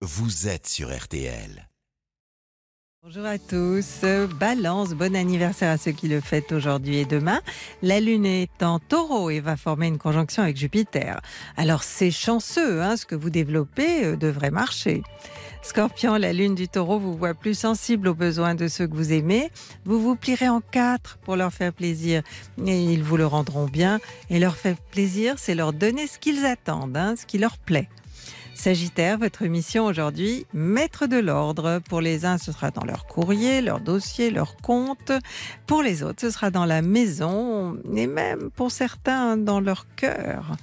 vous êtes sur RTL. Bonjour à tous. Balance, bon anniversaire à ceux qui le fêtent aujourd'hui et demain. La Lune est en taureau et va former une conjonction avec Jupiter. Alors c'est chanceux, hein, ce que vous développez euh, devrait marcher. Scorpion, la Lune du taureau vous voit plus sensible aux besoins de ceux que vous aimez. Vous vous plierez en quatre pour leur faire plaisir et ils vous le rendront bien. Et leur faire plaisir, c'est leur donner ce qu'ils attendent, hein, ce qui leur plaît. Sagittaire, votre mission aujourd'hui, mettre de l'ordre. Pour les uns, ce sera dans leur courrier, leur dossier, leur compte. Pour les autres, ce sera dans la maison et même pour certains dans leur cœur.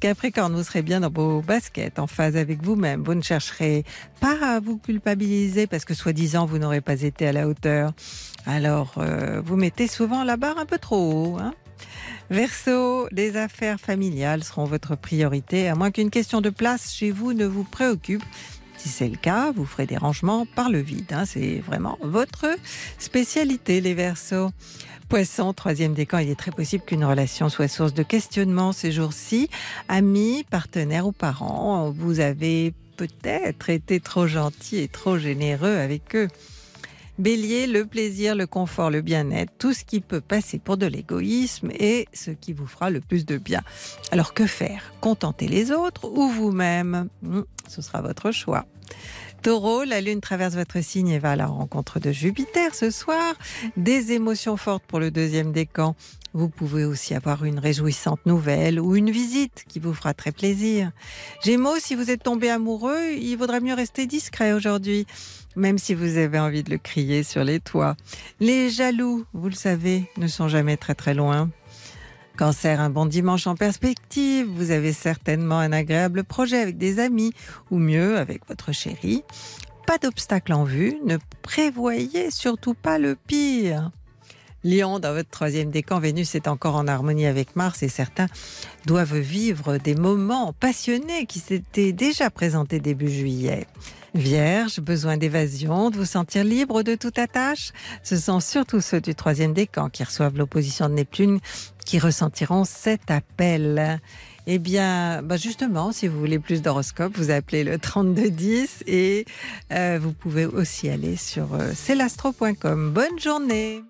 Capricorne, vous serez bien dans vos baskets, en phase avec vous-même. Vous ne chercherez pas à vous culpabiliser parce que soi-disant vous n'aurez pas été à la hauteur. Alors, euh, vous mettez souvent la barre un peu trop haut. Hein Verseau, les affaires familiales seront votre priorité, à moins qu'une question de place chez vous ne vous préoccupe. Si c'est le cas, vous ferez des rangements par le vide. Hein. C'est vraiment votre spécialité, les Verseaux. Poisson, troisième décan, il est très possible qu'une relation soit source de questionnement ces jours-ci. Amis, partenaires ou parents, vous avez peut-être été trop gentil et trop généreux avec eux. Bélier, le plaisir, le confort, le bien-être, tout ce qui peut passer pour de l'égoïsme et ce qui vous fera le plus de bien. Alors que faire? Contenter les autres ou vous-même? Hmm, Ce sera votre choix. Taureau, la Lune traverse votre signe et va à la rencontre de Jupiter ce soir. Des émotions fortes pour le deuxième décan. Vous pouvez aussi avoir une réjouissante nouvelle ou une visite qui vous fera très plaisir. Gémeaux, si vous êtes tombé amoureux, il vaudrait mieux rester discret aujourd'hui, même si vous avez envie de le crier sur les toits. Les jaloux, vous le savez, ne sont jamais très très loin. Cancer, un bon dimanche en perspective. Vous avez certainement un agréable projet avec des amis ou mieux avec votre chérie. Pas d'obstacle en vue. Ne prévoyez surtout pas le pire. Lion, dans votre troisième décan, Vénus est encore en harmonie avec Mars et certains doivent vivre des moments passionnés qui s'étaient déjà présentés début juillet. Vierge, besoin d'évasion, de vous sentir libre de toute attache. Ce sont surtout ceux du troisième décan qui reçoivent l'opposition de Neptune qui ressentiront cet appel. Eh bien, bah justement, si vous voulez plus d'horoscope, vous appelez le 3210 et euh, vous pouvez aussi aller sur euh, celastro.com. Bonne journée